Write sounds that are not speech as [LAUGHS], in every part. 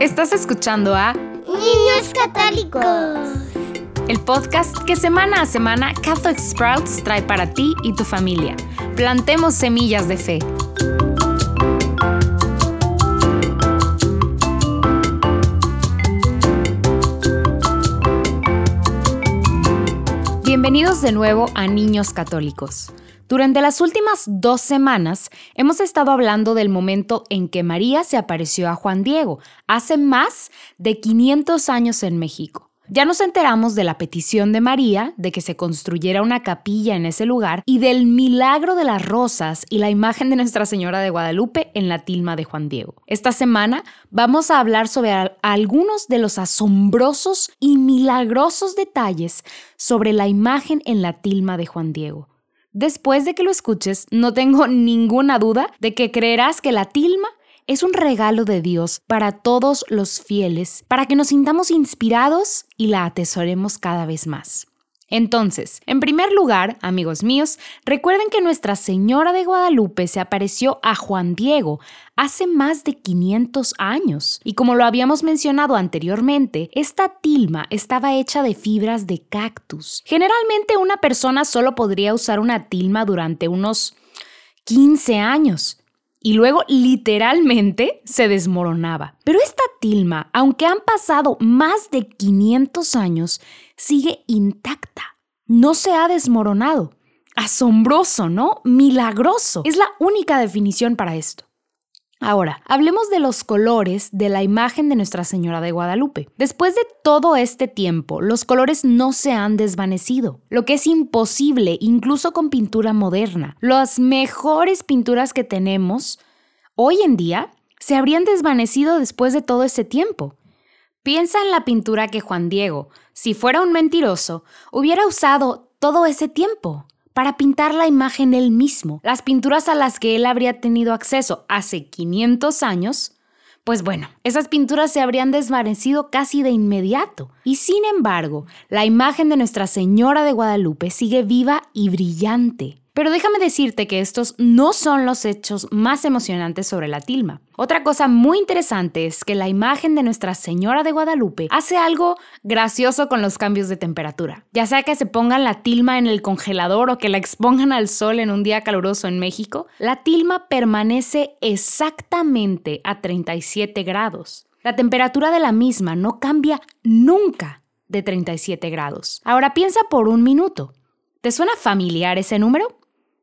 Estás escuchando a Niños Católicos. El podcast que semana a semana Catholic Sprouts trae para ti y tu familia. Plantemos semillas de fe. Bienvenidos de nuevo a Niños Católicos. Durante las últimas dos semanas hemos estado hablando del momento en que María se apareció a Juan Diego, hace más de 500 años en México. Ya nos enteramos de la petición de María de que se construyera una capilla en ese lugar y del milagro de las rosas y la imagen de Nuestra Señora de Guadalupe en la tilma de Juan Diego. Esta semana vamos a hablar sobre algunos de los asombrosos y milagrosos detalles sobre la imagen en la tilma de Juan Diego. Después de que lo escuches, no tengo [LAUGHS] ninguna duda de que creerás que la tilma es un regalo de Dios para todos los fieles, para que nos sintamos inspirados y la atesoremos cada vez más. Entonces, en primer lugar, amigos míos, recuerden que Nuestra Señora de Guadalupe se apareció a Juan Diego hace más de 500 años. Y como lo habíamos mencionado anteriormente, esta tilma estaba hecha de fibras de cactus. Generalmente una persona solo podría usar una tilma durante unos 15 años. Y luego literalmente se desmoronaba. Pero esta tilma, aunque han pasado más de 500 años, sigue intacta. No se ha desmoronado. Asombroso, ¿no? Milagroso. Es la única definición para esto. Ahora, hablemos de los colores de la imagen de Nuestra Señora de Guadalupe. Después de todo este tiempo, los colores no se han desvanecido, lo que es imposible incluso con pintura moderna. Las mejores pinturas que tenemos hoy en día se habrían desvanecido después de todo ese tiempo. Piensa en la pintura que Juan Diego, si fuera un mentiroso, hubiera usado todo ese tiempo para pintar la imagen él mismo. Las pinturas a las que él habría tenido acceso hace 500 años, pues bueno, esas pinturas se habrían desvanecido casi de inmediato. Y sin embargo, la imagen de Nuestra Señora de Guadalupe sigue viva y brillante. Pero déjame decirte que estos no son los hechos más emocionantes sobre la tilma. Otra cosa muy interesante es que la imagen de Nuestra Señora de Guadalupe hace algo gracioso con los cambios de temperatura. Ya sea que se pongan la tilma en el congelador o que la expongan al sol en un día caluroso en México, la tilma permanece exactamente a 37 grados. La temperatura de la misma no cambia nunca de 37 grados. Ahora piensa por un minuto. ¿Te suena familiar ese número?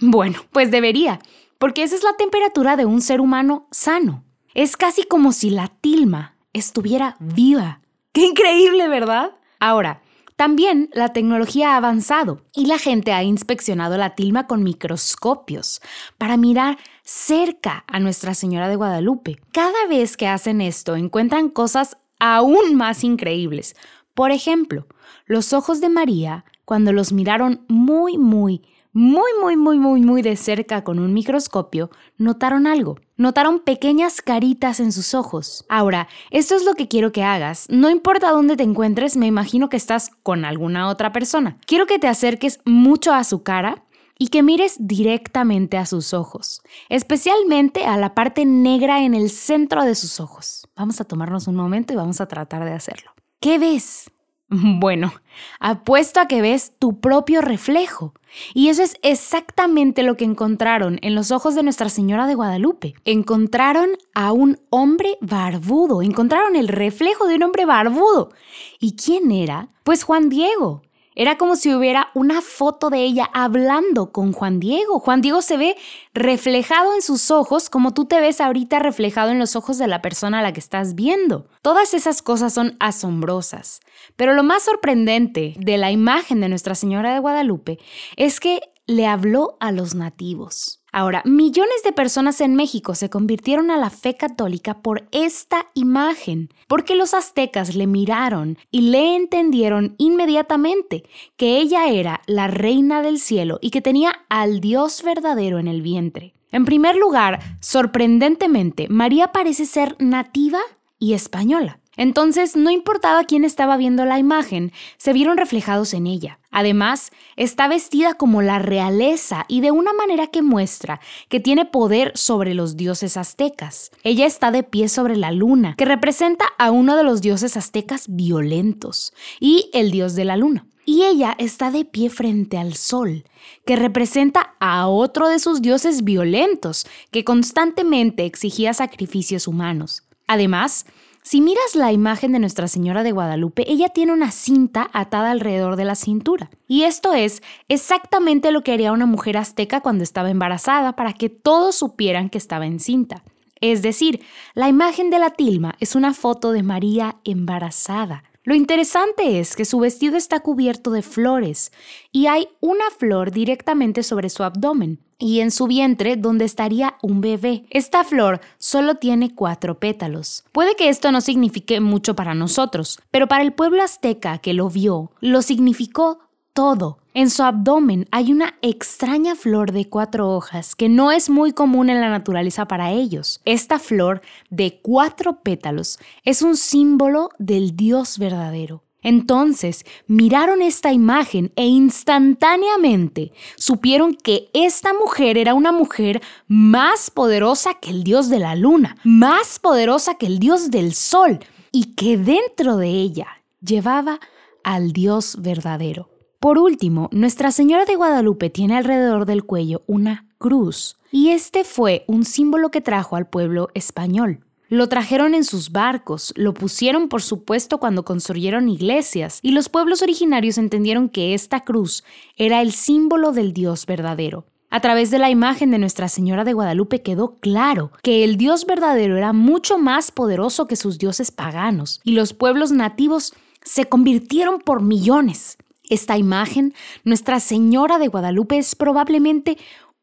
Bueno, pues debería, porque esa es la temperatura de un ser humano sano. Es casi como si la tilma estuviera viva. ¡Qué increíble, ¿verdad? Ahora, también la tecnología ha avanzado y la gente ha inspeccionado la tilma con microscopios para mirar cerca a Nuestra Señora de Guadalupe. Cada vez que hacen esto encuentran cosas aún más increíbles. Por ejemplo, los ojos de María, cuando los miraron muy, muy, muy, muy, muy, muy, muy de cerca con un microscopio, notaron algo. Notaron pequeñas caritas en sus ojos. Ahora, esto es lo que quiero que hagas. No importa dónde te encuentres, me imagino que estás con alguna otra persona. Quiero que te acerques mucho a su cara y que mires directamente a sus ojos, especialmente a la parte negra en el centro de sus ojos. Vamos a tomarnos un momento y vamos a tratar de hacerlo. ¿Qué ves? [LAUGHS] Bueno, apuesto a que ves tu propio reflejo. Y eso es exactamente lo que encontraron en los ojos de Nuestra Señora de Guadalupe. Encontraron a un hombre barbudo, encontraron el reflejo de un hombre barbudo. ¿Y quién era? Pues Juan Diego, era como si hubiera una foto de ella hablando con Juan Diego. Juan Diego se ve reflejado en sus ojos como tú te ves ahorita reflejado en los ojos de la persona a la que estás viendo. Todas esas cosas son asombrosas. Pero lo más sorprendente de la imagen de Nuestra Señora de Guadalupe es que le habló a los nativos. Ahora, millones de personas en México se convirtieron a la fe católica por esta imagen, porque los aztecas le miraron y le entendieron inmediatamente que ella era la reina del cielo y que tenía al Dios verdadero en el vientre. En primer lugar, sorprendentemente, María parece ser nativa y española. Entonces, no importaba quién estaba viendo la imagen, se vieron reflejados en ella. Además, está vestida como la realeza y de una manera que muestra que tiene poder sobre los dioses aztecas. Ella está de pie sobre la luna, que representa a uno de los dioses aztecas violentos, y el dios de la luna. Y ella está de pie frente al sol, que representa a otro de sus dioses violentos, que constantemente exigía sacrificios humanos. Además, si miras la imagen de Nuestra Señora de Guadalupe, ella tiene una cinta atada alrededor de la cintura. Y esto es exactamente lo que haría una mujer azteca cuando estaba embarazada para que todos supieran que estaba encinta. Es decir, la imagen de la tilma es una foto de María embarazada. Lo interesante es que su vestido está cubierto de flores y hay una flor directamente sobre su abdomen y en su vientre donde estaría un bebé. Esta flor solo tiene cuatro pétalos. Puede que esto no signifique mucho para nosotros, pero para el pueblo azteca que lo vio, lo significó todo. En su abdomen hay una extraña flor de cuatro hojas que no es muy común en la naturaleza para ellos. Esta flor de cuatro pétalos es un símbolo del Dios verdadero. Entonces miraron esta imagen e instantáneamente supieron que esta mujer era una mujer más poderosa que el dios de la luna, más poderosa que el dios del sol y que dentro de ella llevaba al dios verdadero. Por último, Nuestra Señora de Guadalupe tiene alrededor del cuello una cruz, y este fue un símbolo que trajo al pueblo español. Lo trajeron en sus barcos, lo pusieron por supuesto cuando construyeron iglesias, y los pueblos originarios entendieron que esta cruz era el símbolo del Dios verdadero. A través de la imagen de Nuestra Señora de Guadalupe quedó claro que el Dios verdadero era mucho más poderoso que sus dioses paganos, y los pueblos nativos se convirtieron por millones. Esta imagen, Nuestra Señora de Guadalupe, es probablemente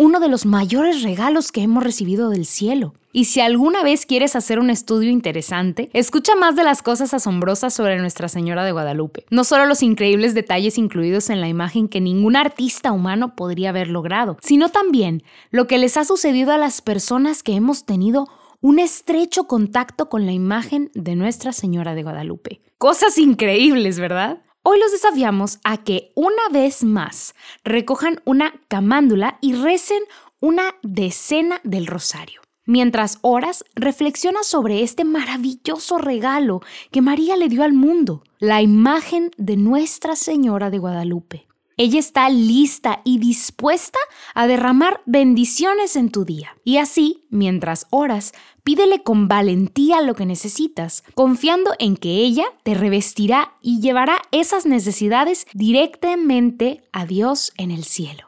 uno de los mayores regalos que hemos recibido del cielo. Y si alguna vez quieres hacer un estudio interesante, escucha más de las cosas asombrosas sobre Nuestra Señora de Guadalupe. No solo los increíbles detalles incluidos en la imagen que ningún artista humano podría haber logrado, sino también lo que les ha sucedido a las personas que hemos tenido un estrecho contacto con la imagen de Nuestra Señora de Guadalupe. Cosas increíbles, ¿verdad? Hoy los desafiamos a que una vez más recojan una camándula y recen una decena del rosario. Mientras oras, reflexiona sobre este maravilloso regalo que María le dio al mundo, la imagen de Nuestra Señora de Guadalupe. Ella está lista y dispuesta a derramar bendiciones en tu día. Y así, mientras oras, pídele con valentía lo que necesitas, confiando en que ella te revestirá y llevará esas necesidades directamente a Dios en el cielo.